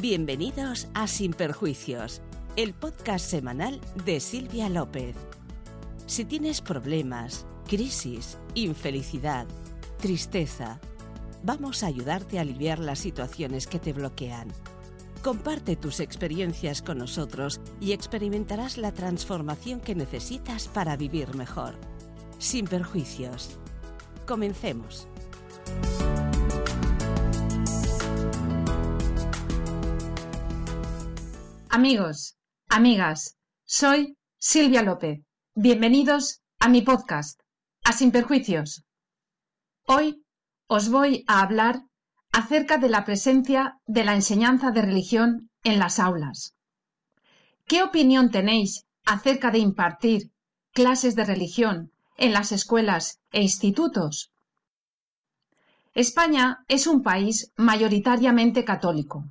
Bienvenidos a Sin Perjuicios, el podcast semanal de Silvia López. Si tienes problemas, crisis, infelicidad, tristeza, vamos a ayudarte a aliviar las situaciones que te bloquean. Comparte tus experiencias con nosotros y experimentarás la transformación que necesitas para vivir mejor. Sin perjuicios. Comencemos. Amigos, amigas, soy Silvia López. Bienvenidos a mi podcast, a Sin Perjuicios. Hoy os voy a hablar acerca de la presencia de la enseñanza de religión en las aulas. ¿Qué opinión tenéis acerca de impartir clases de religión en las escuelas e institutos? España es un país mayoritariamente católico.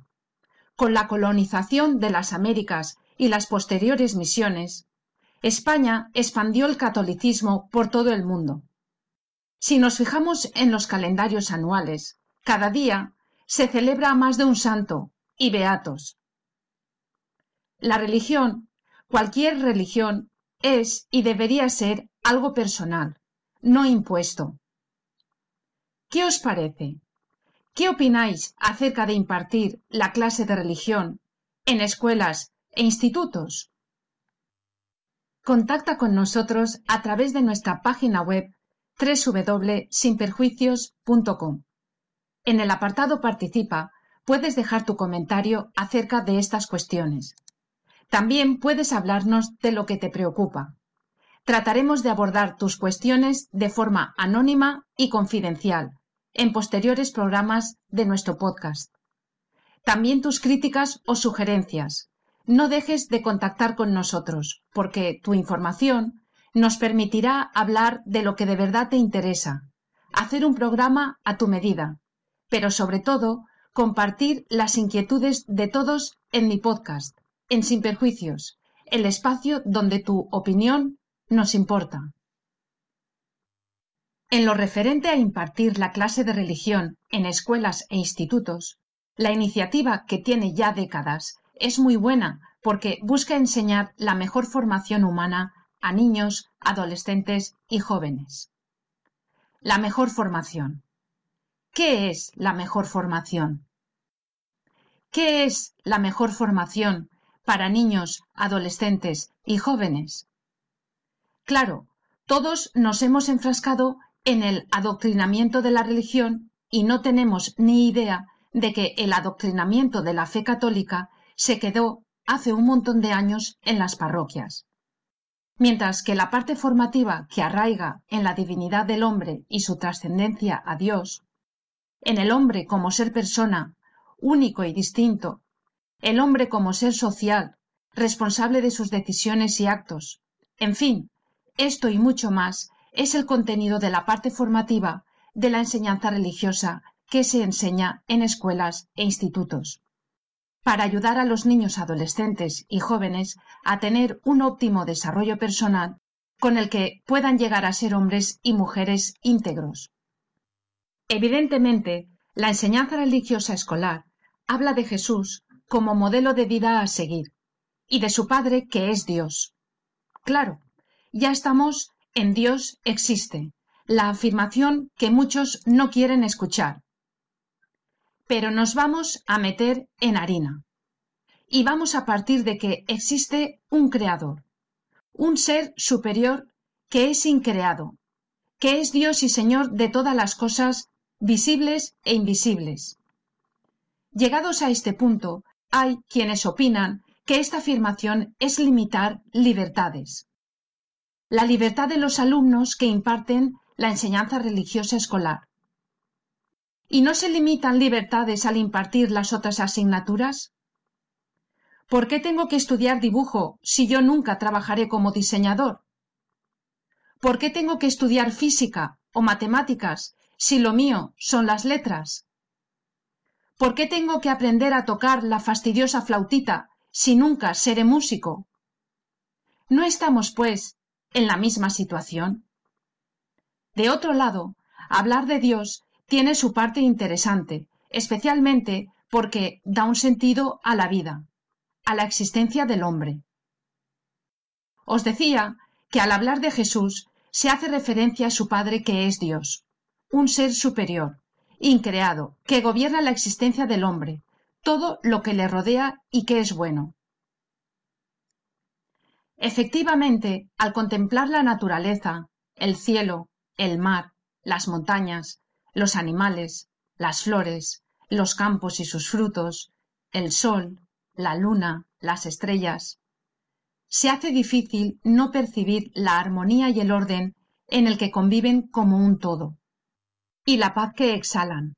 Con la colonización de las Américas y las posteriores misiones, España expandió el catolicismo por todo el mundo. Si nos fijamos en los calendarios anuales, cada día se celebra más de un santo y beatos. La religión, cualquier religión, es y debería ser algo personal, no impuesto. ¿Qué os parece? ¿Qué opináis acerca de impartir la clase de religión en escuelas e institutos? Contacta con nosotros a través de nuestra página web www.sinperjuicios.com. En el apartado Participa puedes dejar tu comentario acerca de estas cuestiones. También puedes hablarnos de lo que te preocupa. Trataremos de abordar tus cuestiones de forma anónima y confidencial en posteriores programas de nuestro podcast. También tus críticas o sugerencias. No dejes de contactar con nosotros, porque tu información nos permitirá hablar de lo que de verdad te interesa, hacer un programa a tu medida, pero sobre todo compartir las inquietudes de todos en mi podcast, en Sin Perjuicios, el espacio donde tu opinión nos importa. En lo referente a impartir la clase de religión en escuelas e institutos, la iniciativa que tiene ya décadas es muy buena porque busca enseñar la mejor formación humana a niños, adolescentes y jóvenes. La mejor formación. ¿Qué es la mejor formación? ¿Qué es la mejor formación para niños, adolescentes y jóvenes? Claro, todos nos hemos enfrascado en el adoctrinamiento de la religión y no tenemos ni idea de que el adoctrinamiento de la fe católica se quedó hace un montón de años en las parroquias. Mientras que la parte formativa que arraiga en la divinidad del hombre y su trascendencia a Dios, en el hombre como ser persona, único y distinto, el hombre como ser social, responsable de sus decisiones y actos, en fin, esto y mucho más es el contenido de la parte formativa de la enseñanza religiosa que se enseña en escuelas e institutos. Para ayudar a los niños adolescentes y jóvenes a tener un óptimo desarrollo personal con el que puedan llegar a ser hombres y mujeres íntegros. Evidentemente, la enseñanza religiosa escolar habla de Jesús como modelo de vida a seguir y de su Padre que es Dios. Claro, ya estamos en Dios existe, la afirmación que muchos no quieren escuchar. Pero nos vamos a meter en harina. Y vamos a partir de que existe un creador, un ser superior que es increado, que es Dios y Señor de todas las cosas visibles e invisibles. Llegados a este punto, hay quienes opinan que esta afirmación es limitar libertades la libertad de los alumnos que imparten la enseñanza religiosa escolar. ¿Y no se limitan libertades al impartir las otras asignaturas? ¿Por qué tengo que estudiar dibujo si yo nunca trabajaré como diseñador? ¿Por qué tengo que estudiar física o matemáticas si lo mío son las letras? ¿Por qué tengo que aprender a tocar la fastidiosa flautita si nunca seré músico? ¿No estamos, pues, en la misma situación? De otro lado, hablar de Dios tiene su parte interesante, especialmente porque da un sentido a la vida, a la existencia del hombre. Os decía que al hablar de Jesús se hace referencia a su Padre que es Dios, un ser superior, increado, que gobierna la existencia del hombre, todo lo que le rodea y que es bueno. Efectivamente, al contemplar la naturaleza, el cielo, el mar, las montañas, los animales, las flores, los campos y sus frutos, el sol, la luna, las estrellas, se hace difícil no percibir la armonía y el orden en el que conviven como un todo, y la paz que exhalan,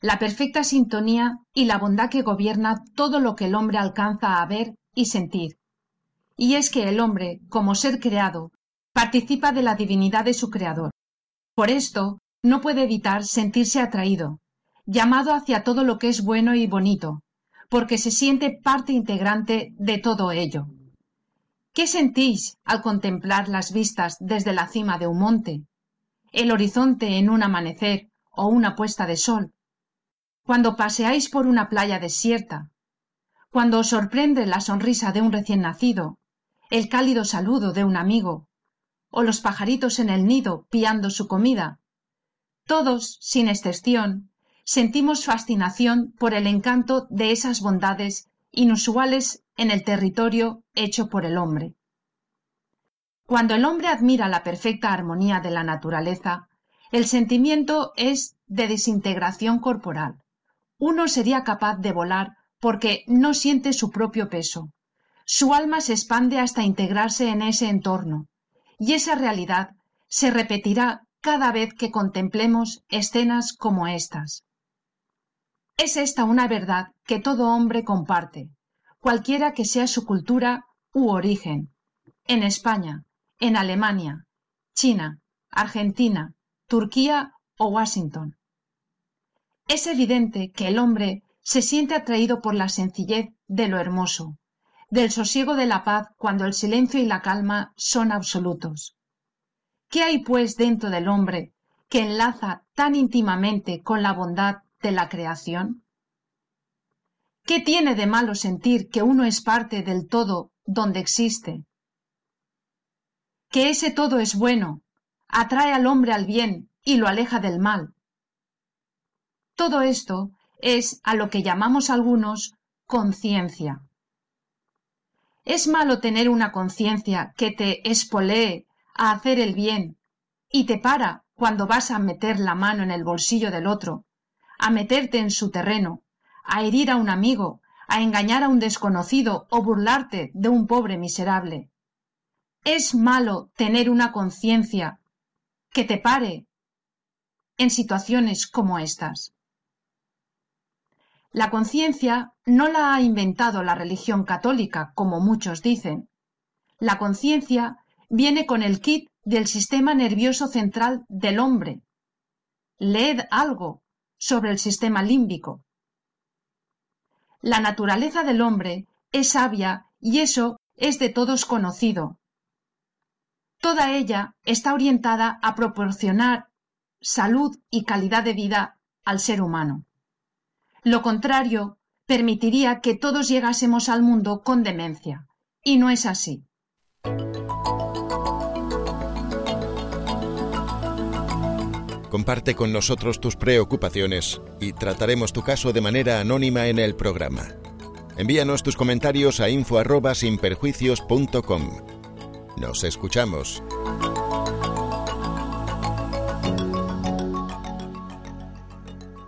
la perfecta sintonía y la bondad que gobierna todo lo que el hombre alcanza a ver y sentir, y es que el hombre, como ser creado, participa de la divinidad de su creador. Por esto, no puede evitar sentirse atraído, llamado hacia todo lo que es bueno y bonito, porque se siente parte integrante de todo ello. ¿Qué sentís al contemplar las vistas desde la cima de un monte, el horizonte en un amanecer o una puesta de sol? Cuando paseáis por una playa desierta, cuando os sorprende la sonrisa de un recién nacido, el cálido saludo de un amigo, o los pajaritos en el nido piando su comida. Todos, sin excepción, sentimos fascinación por el encanto de esas bondades inusuales en el territorio hecho por el hombre. Cuando el hombre admira la perfecta armonía de la naturaleza, el sentimiento es de desintegración corporal. Uno sería capaz de volar porque no siente su propio peso, su alma se expande hasta integrarse en ese entorno, y esa realidad se repetirá cada vez que contemplemos escenas como estas. Es esta una verdad que todo hombre comparte, cualquiera que sea su cultura u origen, en España, en Alemania, China, Argentina, Turquía o Washington. Es evidente que el hombre se siente atraído por la sencillez de lo hermoso, del sosiego de la paz cuando el silencio y la calma son absolutos. ¿Qué hay, pues, dentro del hombre que enlaza tan íntimamente con la bondad de la creación? ¿Qué tiene de malo sentir que uno es parte del todo donde existe? Que ese todo es bueno, atrae al hombre al bien y lo aleja del mal. Todo esto es a lo que llamamos algunos conciencia. Es malo tener una conciencia que te espolee a hacer el bien y te para cuando vas a meter la mano en el bolsillo del otro, a meterte en su terreno, a herir a un amigo, a engañar a un desconocido o burlarte de un pobre miserable. Es malo tener una conciencia que te pare en situaciones como estas. La conciencia no la ha inventado la religión católica, como muchos dicen. La conciencia viene con el kit del sistema nervioso central del hombre. Leed algo sobre el sistema límbico. La naturaleza del hombre es sabia y eso es de todos conocido. Toda ella está orientada a proporcionar salud y calidad de vida al ser humano. Lo contrario permitiría que todos llegásemos al mundo con demencia. Y no es así. Comparte con nosotros tus preocupaciones y trataremos tu caso de manera anónima en el programa. Envíanos tus comentarios a info@sinperjuicios.com. Nos escuchamos.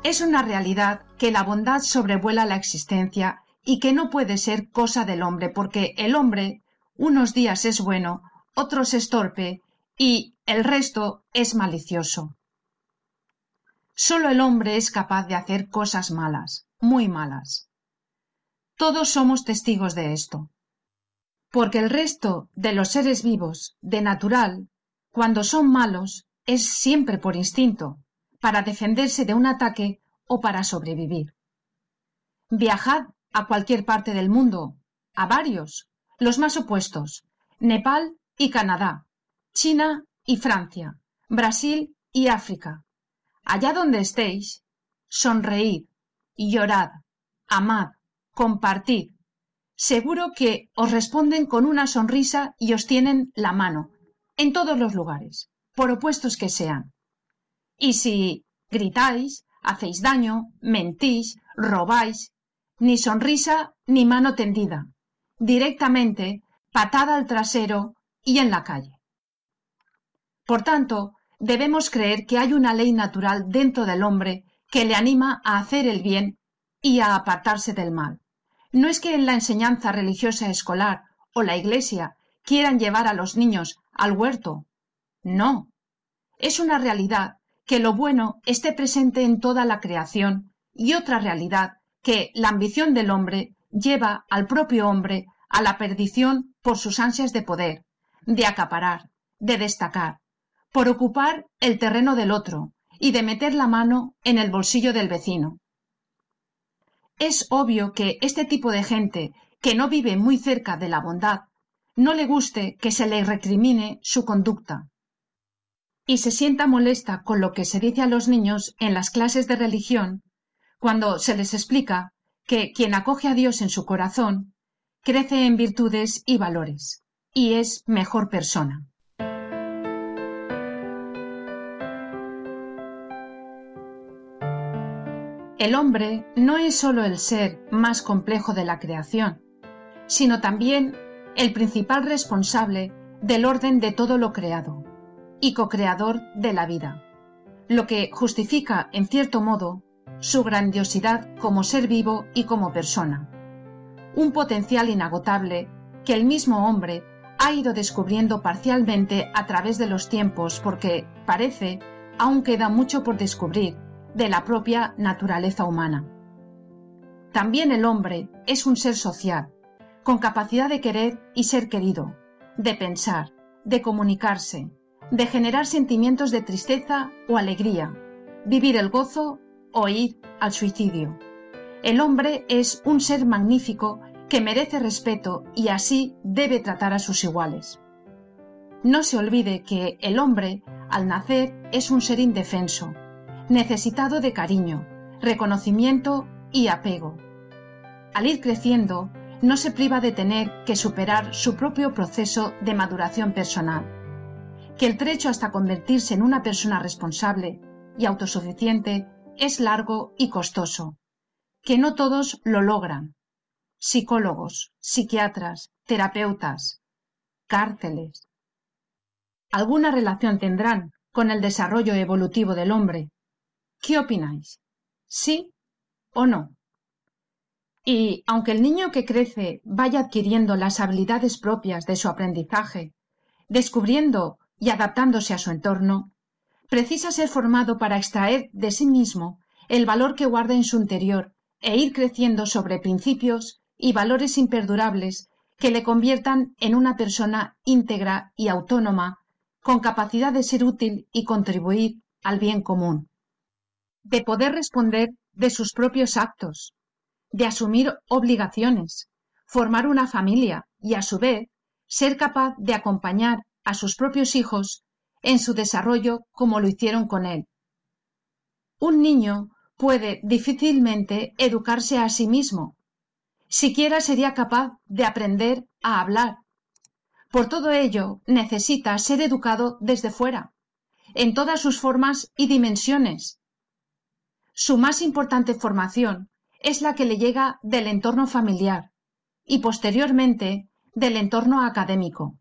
Es una realidad que la bondad sobrevuela la existencia y que no puede ser cosa del hombre, porque el hombre unos días es bueno, otros es torpe y el resto es malicioso. Solo el hombre es capaz de hacer cosas malas, muy malas. Todos somos testigos de esto. Porque el resto de los seres vivos, de natural, cuando son malos, es siempre por instinto, para defenderse de un ataque o para sobrevivir. Viajad a cualquier parte del mundo, a varios, los más opuestos, Nepal y Canadá, China y Francia, Brasil y África. Allá donde estéis, sonreíd, llorad, amad, compartid. Seguro que os responden con una sonrisa y os tienen la mano, en todos los lugares, por opuestos que sean. Y si gritáis, hacéis daño, mentís, robáis, ni sonrisa ni mano tendida, directamente patada al trasero y en la calle. Por tanto, debemos creer que hay una ley natural dentro del hombre que le anima a hacer el bien y a apartarse del mal. No es que en la enseñanza religiosa escolar o la Iglesia quieran llevar a los niños al huerto. No. Es una realidad que lo bueno esté presente en toda la creación y otra realidad que la ambición del hombre lleva al propio hombre a la perdición por sus ansias de poder, de acaparar, de destacar, por ocupar el terreno del otro y de meter la mano en el bolsillo del vecino. Es obvio que este tipo de gente que no vive muy cerca de la bondad no le guste que se le recrimine su conducta y se sienta molesta con lo que se dice a los niños en las clases de religión cuando se les explica que quien acoge a Dios en su corazón crece en virtudes y valores y es mejor persona. El hombre no es sólo el ser más complejo de la creación, sino también el principal responsable del orden de todo lo creado y co-creador de la vida, lo que justifica, en cierto modo, su grandiosidad como ser vivo y como persona. Un potencial inagotable que el mismo hombre ha ido descubriendo parcialmente a través de los tiempos porque, parece, aún queda mucho por descubrir de la propia naturaleza humana. También el hombre es un ser social, con capacidad de querer y ser querido, de pensar, de comunicarse, de generar sentimientos de tristeza o alegría, vivir el gozo o ir al suicidio. El hombre es un ser magnífico que merece respeto y así debe tratar a sus iguales. No se olvide que el hombre, al nacer, es un ser indefenso, necesitado de cariño, reconocimiento y apego. Al ir creciendo, no se priva de tener que superar su propio proceso de maduración personal, que el trecho hasta convertirse en una persona responsable y autosuficiente es largo y costoso, que no todos lo logran. Psicólogos, psiquiatras, terapeutas, cárceles. Alguna relación tendrán con el desarrollo evolutivo del hombre. ¿Qué opináis? ¿Sí o no? Y aunque el niño que crece vaya adquiriendo las habilidades propias de su aprendizaje, descubriendo y adaptándose a su entorno, precisa ser formado para extraer de sí mismo el valor que guarda en su interior e ir creciendo sobre principios y valores imperdurables que le conviertan en una persona íntegra y autónoma, con capacidad de ser útil y contribuir al bien común, de poder responder de sus propios actos, de asumir obligaciones, formar una familia y, a su vez, ser capaz de acompañar a sus propios hijos en su desarrollo como lo hicieron con él. Un niño puede difícilmente educarse a sí mismo. Siquiera sería capaz de aprender a hablar. Por todo ello, necesita ser educado desde fuera, en todas sus formas y dimensiones. Su más importante formación es la que le llega del entorno familiar y posteriormente del entorno académico.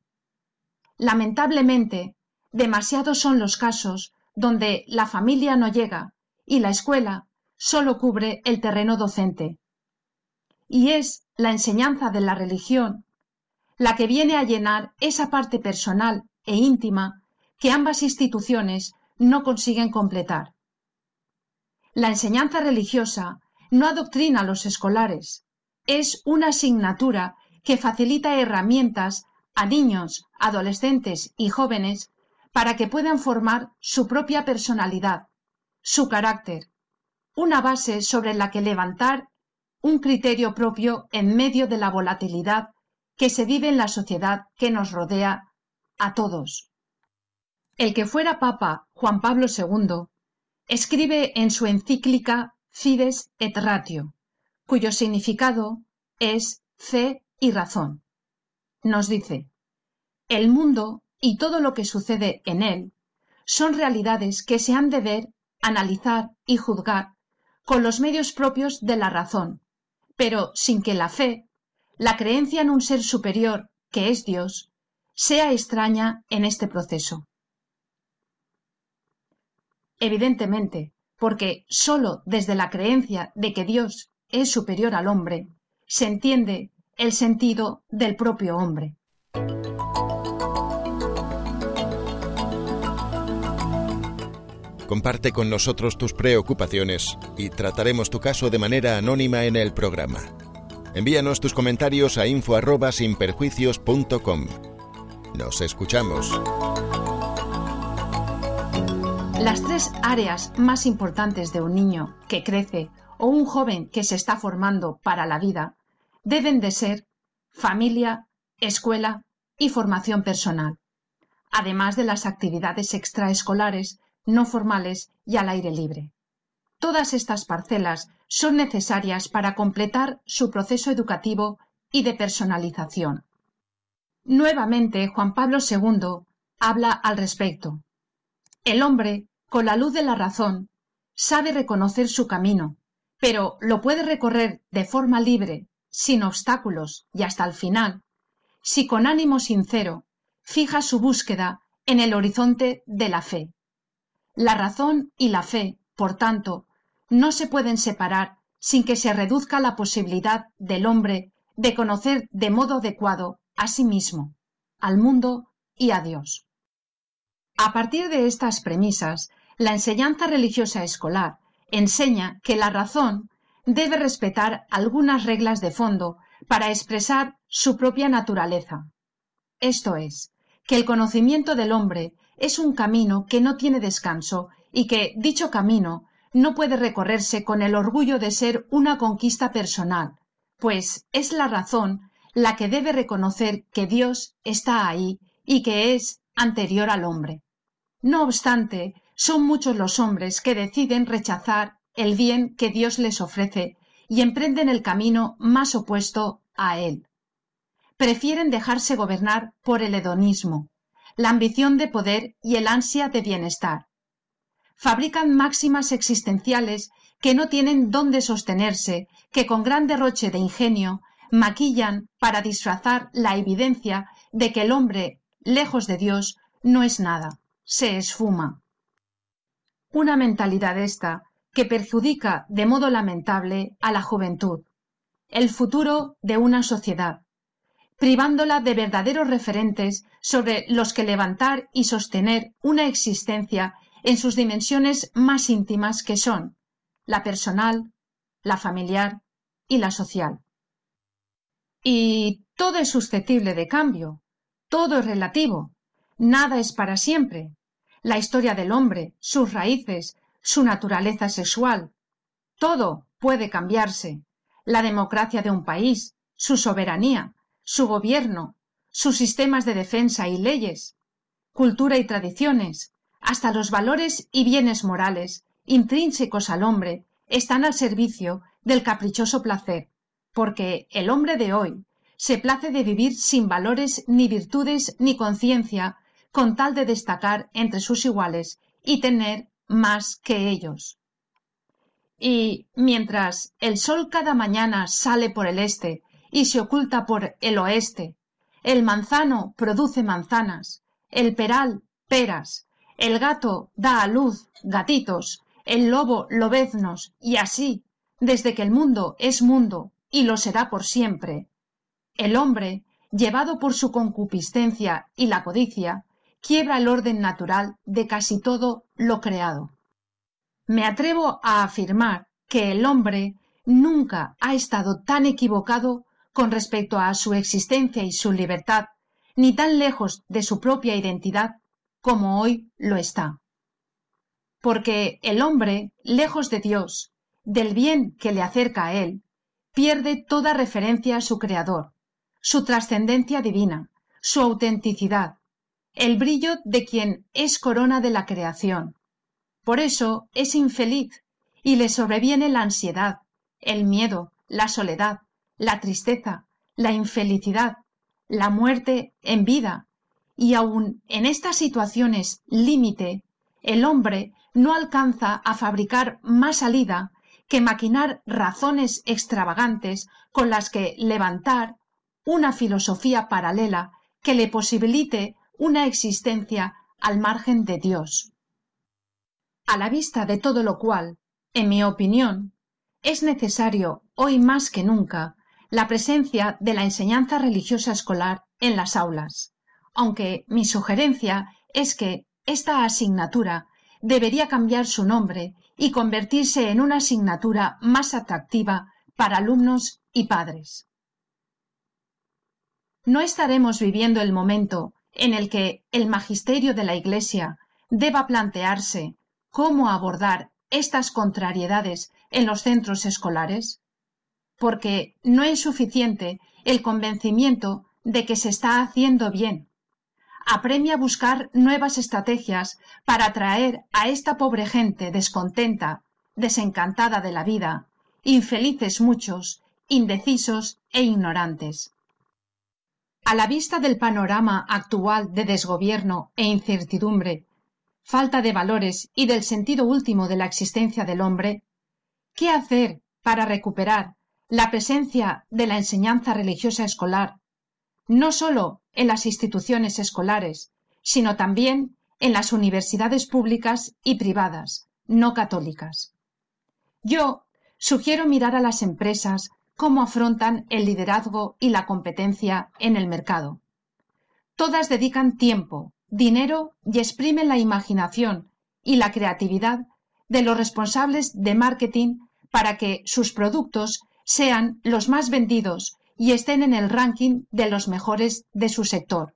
Lamentablemente, demasiados son los casos donde la familia no llega y la escuela solo cubre el terreno docente. Y es la enseñanza de la religión la que viene a llenar esa parte personal e íntima que ambas instituciones no consiguen completar. La enseñanza religiosa no adoctrina a los escolares, es una asignatura que facilita herramientas a niños, adolescentes y jóvenes para que puedan formar su propia personalidad, su carácter, una base sobre la que levantar un criterio propio en medio de la volatilidad que se vive en la sociedad que nos rodea a todos. El que fuera Papa Juan Pablo II escribe en su encíclica Fides et Ratio, cuyo significado es fe y razón. Nos dice, el mundo y todo lo que sucede en él son realidades que se han de ver, analizar y juzgar con los medios propios de la razón, pero sin que la fe, la creencia en un ser superior, que es Dios, sea extraña en este proceso. Evidentemente, porque sólo desde la creencia de que Dios es superior al hombre, se entiende el sentido del propio hombre. Comparte con nosotros tus preocupaciones y trataremos tu caso de manera anónima en el programa. Envíanos tus comentarios a info@sinperjuicios.com. Nos escuchamos. Las tres áreas más importantes de un niño que crece o un joven que se está formando para la vida deben de ser familia, escuela y formación personal, además de las actividades extraescolares no formales y al aire libre. Todas estas parcelas son necesarias para completar su proceso educativo y de personalización. Nuevamente, Juan Pablo II habla al respecto. El hombre, con la luz de la razón, sabe reconocer su camino, pero lo puede recorrer de forma libre, sin obstáculos y hasta el final, si con ánimo sincero fija su búsqueda en el horizonte de la fe. La razón y la fe, por tanto, no se pueden separar sin que se reduzca la posibilidad del hombre de conocer de modo adecuado a sí mismo, al mundo y a Dios. A partir de estas premisas, la enseñanza religiosa escolar enseña que la razón debe respetar algunas reglas de fondo para expresar su propia naturaleza. Esto es, que el conocimiento del hombre es un camino que no tiene descanso y que dicho camino no puede recorrerse con el orgullo de ser una conquista personal, pues es la razón la que debe reconocer que Dios está ahí y que es anterior al hombre. No obstante, son muchos los hombres que deciden rechazar el bien que Dios les ofrece y emprenden el camino más opuesto a él. Prefieren dejarse gobernar por el hedonismo, la ambición de poder y el ansia de bienestar. Fabrican máximas existenciales que no tienen dónde sostenerse, que con gran derroche de ingenio maquillan para disfrazar la evidencia de que el hombre, lejos de Dios, no es nada, se esfuma. Una mentalidad esta que perjudica de modo lamentable a la juventud, el futuro de una sociedad, privándola de verdaderos referentes sobre los que levantar y sostener una existencia en sus dimensiones más íntimas que son la personal, la familiar y la social. Y todo es susceptible de cambio, todo es relativo, nada es para siempre. La historia del hombre, sus raíces, su naturaleza sexual, todo puede cambiarse. La democracia de un país, su soberanía, su gobierno, sus sistemas de defensa y leyes, cultura y tradiciones, hasta los valores y bienes morales intrínsecos al hombre están al servicio del caprichoso placer, porque el hombre de hoy se place de vivir sin valores ni virtudes ni conciencia con tal de destacar entre sus iguales y tener más que ellos. Y mientras el sol cada mañana sale por el este y se oculta por el oeste. El manzano produce manzanas, el peral peras, el gato da a luz gatitos, el lobo lobeznos, y así, desde que el mundo es mundo y lo será por siempre. El hombre, llevado por su concupiscencia y la codicia, quiebra el orden natural de casi todo lo creado. me atrevo a afirmar que el hombre nunca ha estado tan equivocado con respecto a su existencia y su libertad, ni tan lejos de su propia identidad como hoy lo está. Porque el hombre, lejos de Dios, del bien que le acerca a él, pierde toda referencia a su Creador, su trascendencia divina, su autenticidad, el brillo de quien es corona de la creación. Por eso es infeliz y le sobreviene la ansiedad, el miedo, la soledad, la tristeza, la infelicidad, la muerte en vida. Y aun en estas situaciones límite, el hombre no alcanza a fabricar más salida que maquinar razones extravagantes con las que levantar una filosofía paralela que le posibilite una existencia al margen de Dios. A la vista de todo lo cual, en mi opinión, es necesario, hoy más que nunca, la presencia de la enseñanza religiosa escolar en las aulas, aunque mi sugerencia es que esta asignatura debería cambiar su nombre y convertirse en una asignatura más atractiva para alumnos y padres. No estaremos viviendo el momento en el que el magisterio de la Iglesia deba plantearse cómo abordar estas contrariedades en los centros escolares? Porque no es suficiente el convencimiento de que se está haciendo bien. Apremia buscar nuevas estrategias para atraer a esta pobre gente descontenta, desencantada de la vida, infelices muchos, indecisos e ignorantes. A la vista del panorama actual de desgobierno e incertidumbre falta de valores y del sentido último de la existencia del hombre, ¿qué hacer para recuperar la presencia de la enseñanza religiosa escolar, no sólo en las instituciones escolares, sino también en las universidades públicas y privadas, no católicas? Yo sugiero mirar a las empresas cómo afrontan el liderazgo y la competencia en el mercado. Todas dedican tiempo, dinero y exprimen la imaginación y la creatividad de los responsables de marketing para que sus productos sean los más vendidos y estén en el ranking de los mejores de su sector.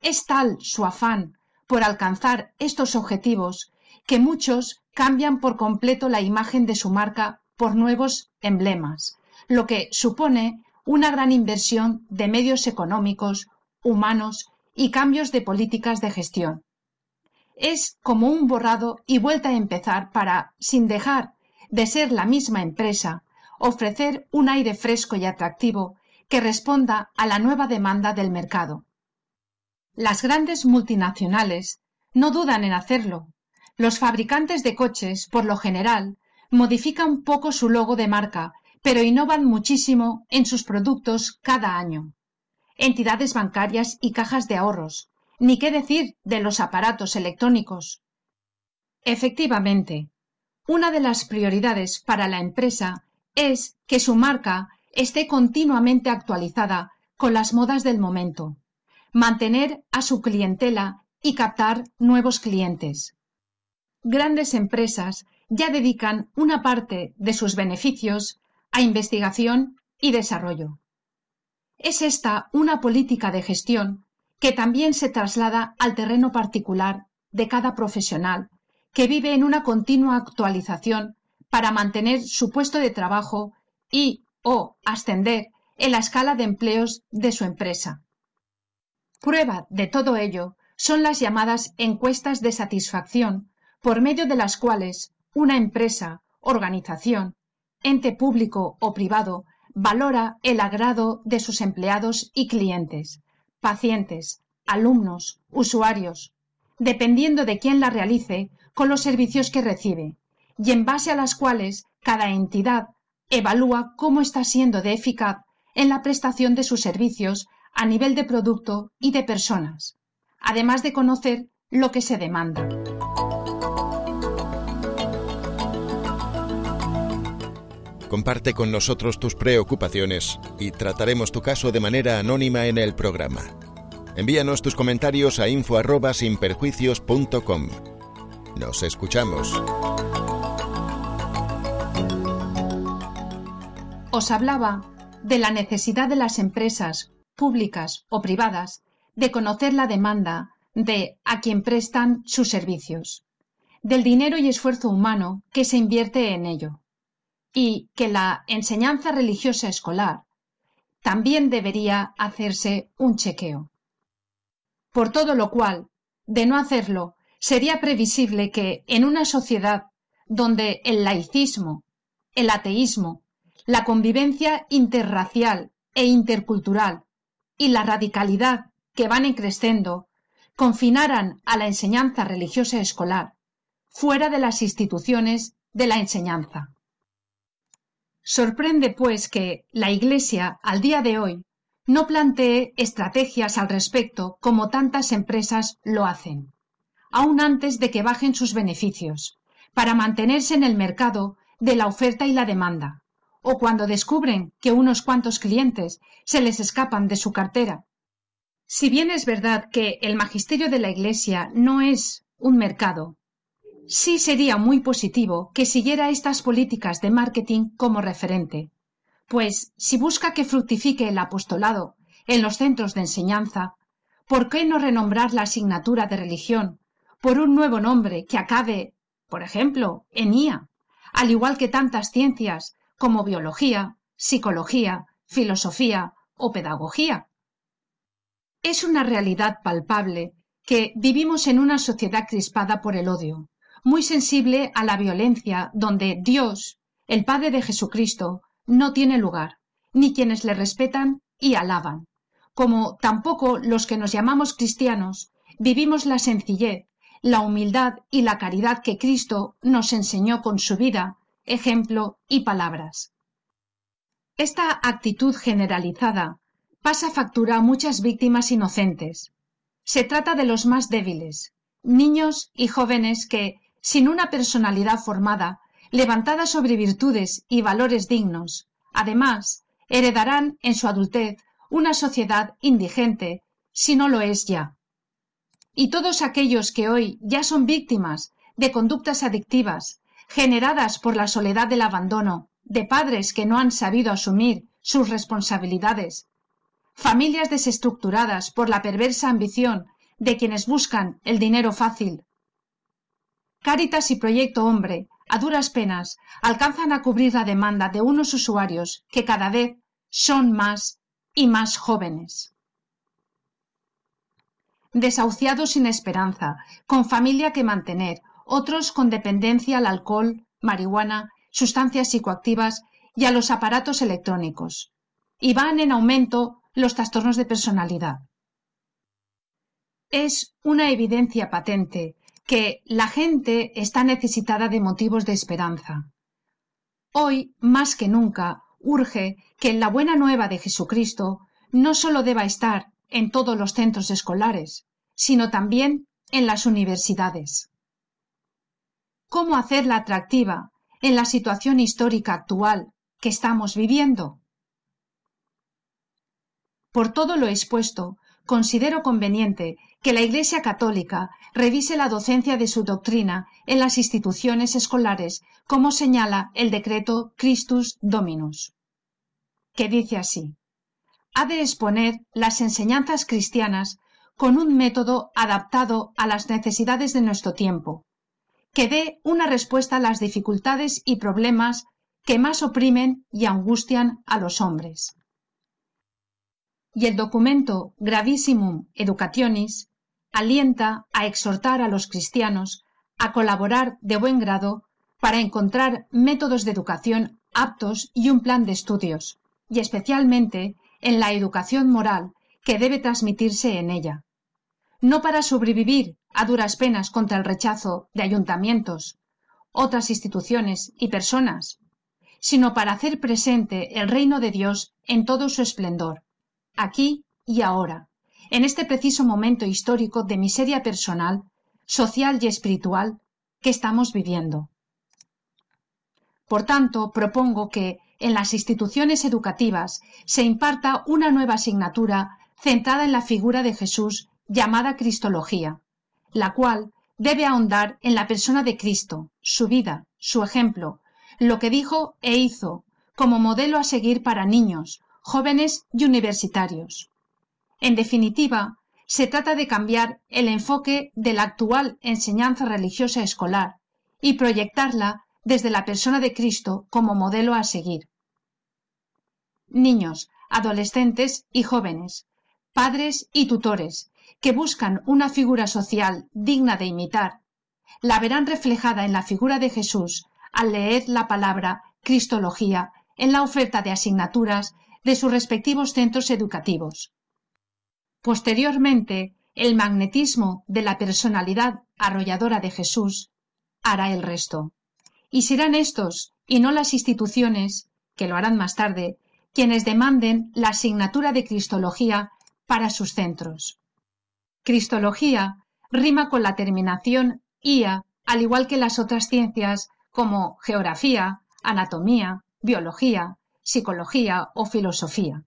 Es tal su afán por alcanzar estos objetivos que muchos cambian por completo la imagen de su marca por nuevos emblemas, lo que supone una gran inversión de medios económicos, humanos y cambios de políticas de gestión. Es como un borrado y vuelta a empezar para, sin dejar de ser la misma empresa, ofrecer un aire fresco y atractivo que responda a la nueva demanda del mercado. Las grandes multinacionales no dudan en hacerlo. Los fabricantes de coches, por lo general, modifican poco su logo de marca, pero innovan muchísimo en sus productos cada año entidades bancarias y cajas de ahorros, ni qué decir de los aparatos electrónicos. Efectivamente, una de las prioridades para la empresa es que su marca esté continuamente actualizada con las modas del momento, mantener a su clientela y captar nuevos clientes. Grandes empresas ya dedican una parte de sus beneficios a investigación y desarrollo. Es esta una política de gestión que también se traslada al terreno particular de cada profesional, que vive en una continua actualización para mantener su puesto de trabajo y o ascender en la escala de empleos de su empresa. Prueba de todo ello son las llamadas encuestas de satisfacción, por medio de las cuales una empresa, organización, ente público o privado valora el agrado de sus empleados y clientes, pacientes, alumnos, usuarios, dependiendo de quién la realice con los servicios que recibe, y en base a las cuales cada entidad evalúa cómo está siendo de eficaz en la prestación de sus servicios a nivel de producto y de personas, además de conocer lo que se demanda. Comparte con nosotros tus preocupaciones y trataremos tu caso de manera anónima en el programa. Envíanos tus comentarios a info@sinperjuicios.com. Nos escuchamos. Os hablaba de la necesidad de las empresas, públicas o privadas, de conocer la demanda de a quien prestan sus servicios, del dinero y esfuerzo humano que se invierte en ello, y que la enseñanza religiosa escolar también debería hacerse un chequeo. Por todo lo cual, de no hacerlo, sería previsible que en una sociedad donde el laicismo, el ateísmo, la convivencia interracial e intercultural y la radicalidad que van creciendo confinaran a la enseñanza religiosa escolar fuera de las instituciones de la enseñanza. Sorprende, pues, que la Iglesia, al día de hoy, no plantee estrategias al respecto como tantas empresas lo hacen, aun antes de que bajen sus beneficios, para mantenerse en el mercado de la oferta y la demanda, o cuando descubren que unos cuantos clientes se les escapan de su cartera. Si bien es verdad que el magisterio de la Iglesia no es un mercado, sí sería muy positivo que siguiera estas políticas de marketing como referente, pues si busca que fructifique el apostolado en los centros de enseñanza, ¿por qué no renombrar la asignatura de religión por un nuevo nombre que acabe, por ejemplo, en IA, al igual que tantas ciencias como biología, psicología, filosofía o pedagogía? Es una realidad palpable que vivimos en una sociedad crispada por el odio, muy sensible a la violencia, donde Dios, el Padre de Jesucristo, no tiene lugar, ni quienes le respetan y alaban, como tampoco los que nos llamamos cristianos vivimos la sencillez, la humildad y la caridad que Cristo nos enseñó con su vida, ejemplo y palabras. Esta actitud generalizada pasa factura a muchas víctimas inocentes. Se trata de los más débiles, niños y jóvenes que, sin una personalidad formada, levantada sobre virtudes y valores dignos, además, heredarán en su adultez una sociedad indigente, si no lo es ya. Y todos aquellos que hoy ya son víctimas de conductas adictivas, generadas por la soledad del abandono, de padres que no han sabido asumir sus responsabilidades, familias desestructuradas por la perversa ambición de quienes buscan el dinero fácil, Cáritas y Proyecto Hombre, a duras penas, alcanzan a cubrir la demanda de unos usuarios que cada vez son más y más jóvenes. Desahuciados sin esperanza, con familia que mantener, otros con dependencia al alcohol, marihuana, sustancias psicoactivas y a los aparatos electrónicos. Y van en aumento los trastornos de personalidad. Es una evidencia patente que la gente está necesitada de motivos de esperanza. Hoy, más que nunca, urge que la buena nueva de Jesucristo no sólo deba estar en todos los centros escolares, sino también en las universidades. ¿Cómo hacerla atractiva en la situación histórica actual que estamos viviendo? Por todo lo expuesto, considero conveniente que la Iglesia Católica revise la docencia de su doctrina en las instituciones escolares, como señala el decreto Christus Dominus, que dice así ha de exponer las enseñanzas cristianas con un método adaptado a las necesidades de nuestro tiempo, que dé una respuesta a las dificultades y problemas que más oprimen y angustian a los hombres. Y el documento Gravissimum Educationis alienta a exhortar a los cristianos a colaborar de buen grado para encontrar métodos de educación aptos y un plan de estudios, y especialmente en la educación moral que debe transmitirse en ella. No para sobrevivir a duras penas contra el rechazo de ayuntamientos, otras instituciones y personas, sino para hacer presente el reino de Dios en todo su esplendor, aquí y ahora, en este preciso momento histórico de miseria personal, social y espiritual que estamos viviendo. Por tanto, propongo que en las instituciones educativas se imparta una nueva asignatura centrada en la figura de Jesús llamada Cristología, la cual debe ahondar en la persona de Cristo, su vida, su ejemplo, lo que dijo e hizo, como modelo a seguir para niños, jóvenes y universitarios. En definitiva, se trata de cambiar el enfoque de la actual enseñanza religiosa escolar y proyectarla desde la persona de Cristo como modelo a seguir. Niños, adolescentes y jóvenes, padres y tutores, que buscan una figura social digna de imitar, la verán reflejada en la figura de Jesús al leer la palabra Cristología en la oferta de asignaturas de sus respectivos centros educativos. Posteriormente, el magnetismo de la personalidad arrolladora de Jesús hará el resto. Y serán estos, y no las instituciones, que lo harán más tarde, quienes demanden la asignatura de Cristología para sus centros. Cristología rima con la terminación IA, al igual que las otras ciencias como geografía, anatomía, biología, psicología o filosofía.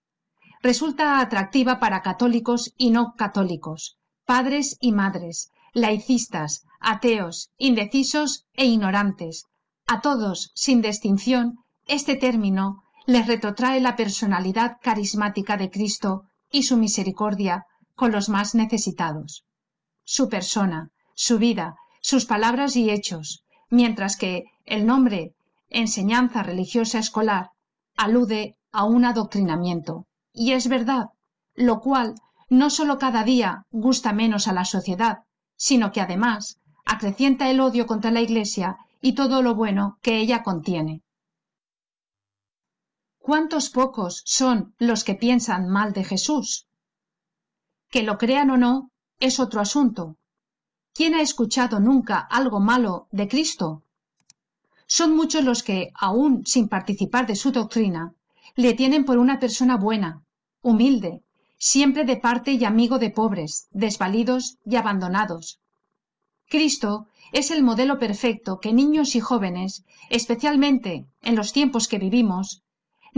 Resulta atractiva para católicos y no católicos, padres y madres, laicistas, ateos, indecisos e ignorantes. A todos, sin distinción, este término les retrotrae la personalidad carismática de Cristo y su misericordia con los más necesitados. Su persona, su vida, sus palabras y hechos, mientras que el nombre enseñanza religiosa escolar alude a un adoctrinamiento. Y es verdad, lo cual no sólo cada día gusta menos a la sociedad, sino que además acrecienta el odio contra la Iglesia y todo lo bueno que ella contiene. ¿Cuántos pocos son los que piensan mal de Jesús? Que lo crean o no es otro asunto. ¿Quién ha escuchado nunca algo malo de Cristo? Son muchos los que, aun sin participar de su doctrina, le tienen por una persona buena, humilde, siempre de parte y amigo de pobres, desvalidos y abandonados. Cristo es el modelo perfecto que niños y jóvenes, especialmente en los tiempos que vivimos,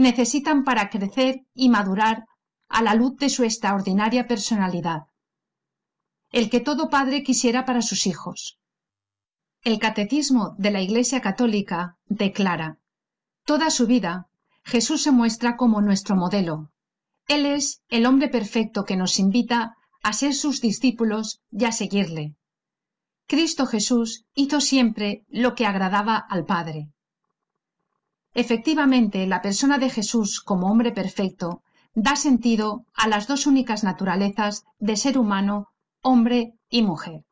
necesitan para crecer y madurar a la luz de su extraordinaria personalidad. El que todo padre quisiera para sus hijos. El Catecismo de la Iglesia Católica declara Toda su vida, Jesús se muestra como nuestro modelo. Él es el hombre perfecto que nos invita a ser sus discípulos y a seguirle. Cristo Jesús hizo siempre lo que agradaba al Padre. Efectivamente, la persona de Jesús como hombre perfecto da sentido a las dos únicas naturalezas de ser humano, hombre y mujer.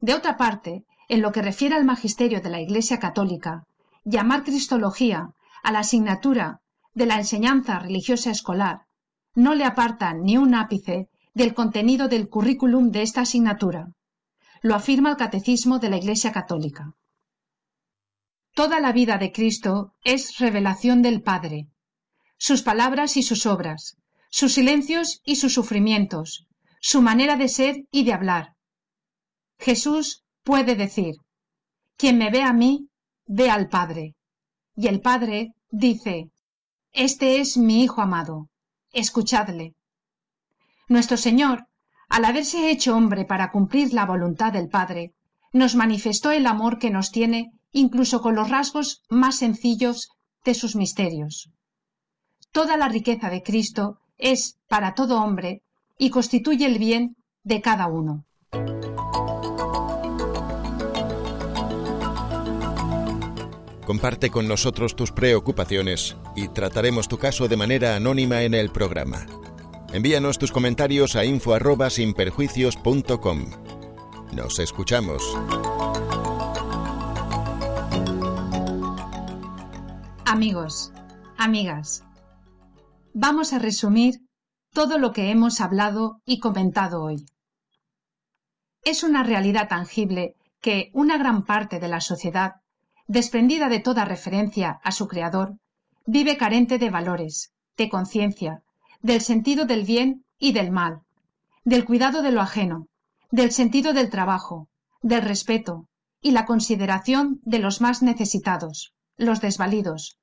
De otra parte, en lo que refiere al magisterio de la Iglesia Católica, llamar Cristología a la asignatura de la enseñanza religiosa escolar no le aparta ni un ápice del contenido del currículum de esta asignatura. Lo afirma el Catecismo de la Iglesia Católica. Toda la vida de Cristo es revelación del Padre, sus palabras y sus obras, sus silencios y sus sufrimientos, su manera de ser y de hablar. Jesús puede decir, quien me ve a mí, ve al Padre. Y el Padre dice, Este es mi Hijo amado, escuchadle. Nuestro Señor, al haberse hecho hombre para cumplir la voluntad del Padre, nos manifestó el amor que nos tiene incluso con los rasgos más sencillos de sus misterios. Toda la riqueza de Cristo es para todo hombre y constituye el bien de cada uno. Comparte con nosotros tus preocupaciones y trataremos tu caso de manera anónima en el programa. Envíanos tus comentarios a info@sinperjuicios.com. Nos escuchamos. Amigos, amigas, vamos a resumir todo lo que hemos hablado y comentado hoy. Es una realidad tangible que una gran parte de la sociedad desprendida de toda referencia a su creador, vive carente de valores, de conciencia, del sentido del bien y del mal, del cuidado de lo ajeno, del sentido del trabajo, del respeto y la consideración de los más necesitados, los desvalidos,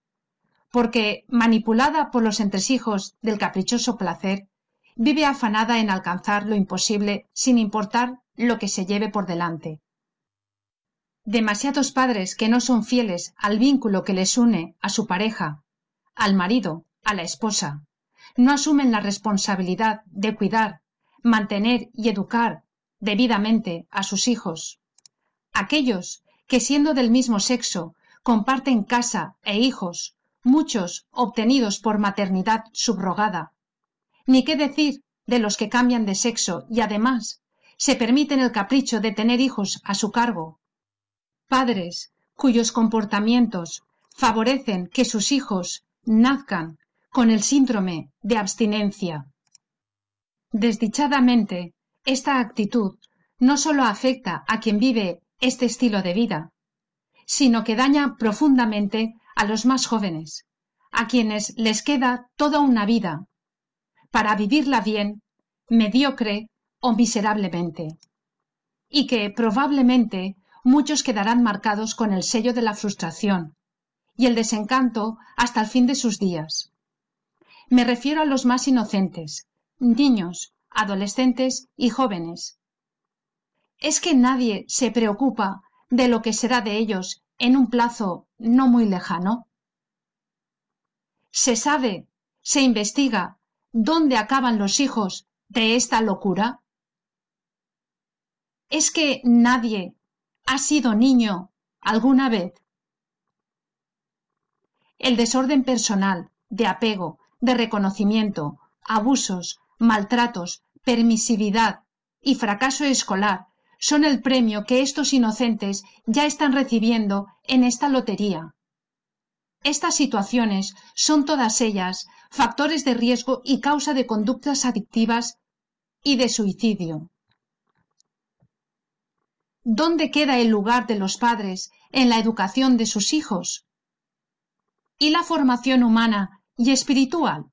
porque, manipulada por los entresijos del caprichoso placer, vive afanada en alcanzar lo imposible sin importar lo que se lleve por delante demasiados padres que no son fieles al vínculo que les une a su pareja al marido, a la esposa. No asumen la responsabilidad de cuidar, mantener y educar debidamente a sus hijos. Aquellos que siendo del mismo sexo comparten casa e hijos, muchos obtenidos por maternidad subrogada. Ni qué decir de los que cambian de sexo y además se permiten el capricho de tener hijos a su cargo. Padres cuyos comportamientos favorecen que sus hijos nazcan con el síndrome de abstinencia. Desdichadamente, esta actitud no solo afecta a quien vive este estilo de vida, sino que daña profundamente a los más jóvenes, a quienes les queda toda una vida para vivirla bien, mediocre o miserablemente, y que probablemente muchos quedarán marcados con el sello de la frustración y el desencanto hasta el fin de sus días. Me refiero a los más inocentes, niños, adolescentes y jóvenes. ¿Es que nadie se preocupa de lo que será de ellos en un plazo no muy lejano? ¿Se sabe, se investiga dónde acaban los hijos de esta locura? ¿Es que nadie ha sido niño alguna vez? El desorden personal, de apego, de reconocimiento, abusos, maltratos, permisividad y fracaso escolar son el premio que estos inocentes ya están recibiendo en esta lotería. Estas situaciones son todas ellas factores de riesgo y causa de conductas adictivas y de suicidio. ¿Dónde queda el lugar de los padres en la educación de sus hijos? ¿Y la formación humana y espiritual?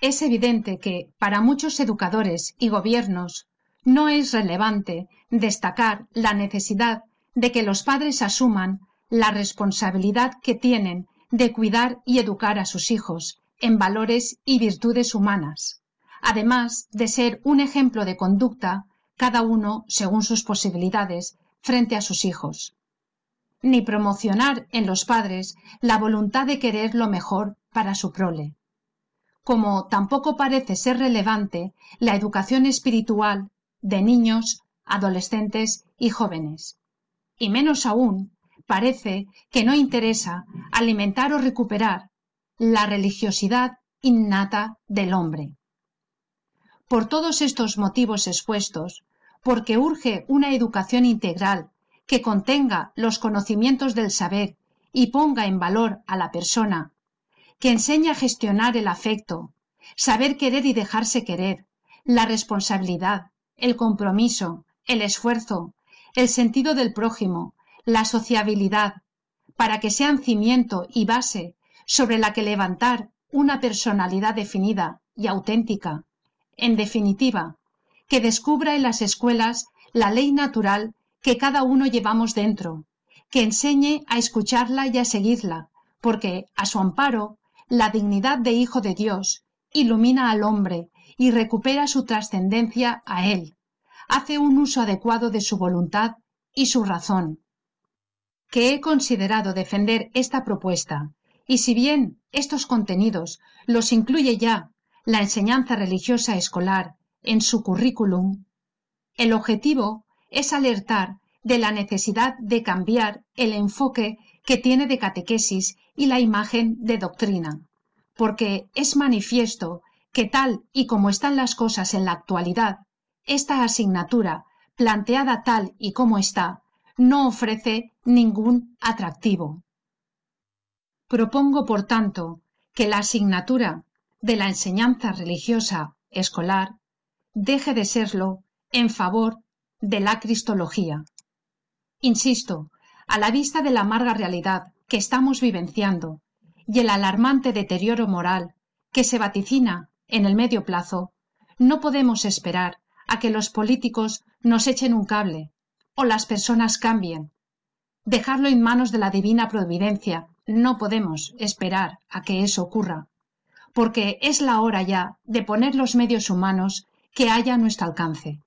Es evidente que, para muchos educadores y gobiernos, no es relevante destacar la necesidad de que los padres asuman la responsabilidad que tienen de cuidar y educar a sus hijos en valores y virtudes humanas, además de ser un ejemplo de conducta, cada uno según sus posibilidades, frente a sus hijos. Ni promocionar en los padres la voluntad de querer lo mejor para su prole. Como tampoco parece ser relevante la educación espiritual de niños, adolescentes y jóvenes. Y menos aún, parece que no interesa alimentar o recuperar la religiosidad innata del hombre. Por todos estos motivos expuestos, porque urge una educación integral que contenga los conocimientos del saber y ponga en valor a la persona, que enseñe a gestionar el afecto, saber querer y dejarse querer, la responsabilidad, el compromiso, el esfuerzo, el sentido del prójimo, la sociabilidad, para que sean cimiento y base sobre la que levantar una personalidad definida y auténtica. En definitiva, que descubra en las escuelas la ley natural que cada uno llevamos dentro, que enseñe a escucharla y a seguirla, porque a su amparo la dignidad de hijo de Dios ilumina al hombre y recupera su trascendencia a él, hace un uso adecuado de su voluntad y su razón. Que he considerado defender esta propuesta, y si bien estos contenidos los incluye ya la enseñanza religiosa escolar en su currículum, el objetivo es alertar de la necesidad de cambiar el enfoque que tiene de catequesis y la imagen de doctrina, porque es manifiesto que tal y como están las cosas en la actualidad, esta asignatura, planteada tal y como está, no ofrece ningún atractivo. Propongo, por tanto, que la asignatura de la enseñanza religiosa escolar deje de serlo en favor de la cristología. Insisto, a la vista de la amarga realidad que estamos vivenciando y el alarmante deterioro moral que se vaticina en el medio plazo, no podemos esperar a que los políticos nos echen un cable o las personas cambien. Dejarlo en manos de la divina providencia. No podemos esperar a que eso ocurra, porque es la hora ya de poner los medios humanos que haya a nuestro alcance.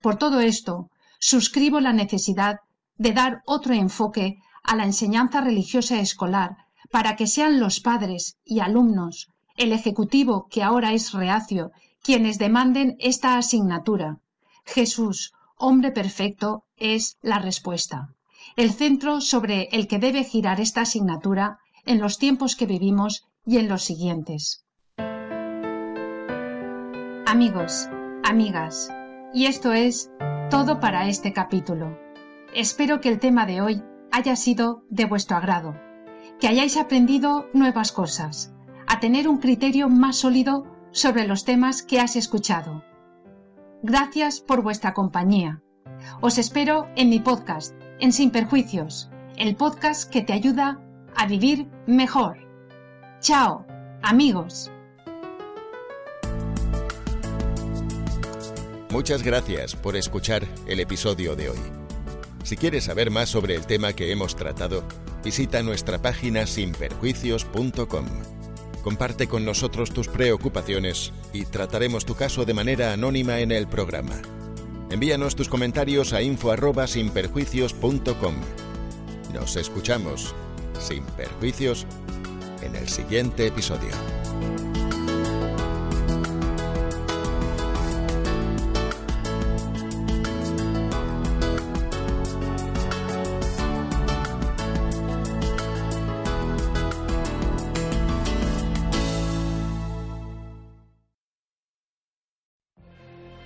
Por todo esto, suscribo la necesidad de dar otro enfoque a la enseñanza religiosa escolar para que sean los padres y alumnos, el Ejecutivo, que ahora es reacio, quienes demanden esta asignatura. Jesús, hombre perfecto, es la respuesta. El centro sobre el que debe girar esta asignatura en los tiempos que vivimos y en los siguientes. Amigos, amigas, y esto es todo para este capítulo. Espero que el tema de hoy haya sido de vuestro agrado, que hayáis aprendido nuevas cosas, a tener un criterio más sólido sobre los temas que has escuchado. Gracias por vuestra compañía. Os espero en mi podcast, en Sin Perjuicios, el podcast que te ayuda a vivir mejor. Chao, amigos. Muchas gracias por escuchar el episodio de hoy. Si quieres saber más sobre el tema que hemos tratado, visita nuestra página sinperjuicios.com. Comparte con nosotros tus preocupaciones y trataremos tu caso de manera anónima en el programa. Envíanos tus comentarios a info@sinperjuicios.com. Nos escuchamos sin perjuicios en el siguiente episodio.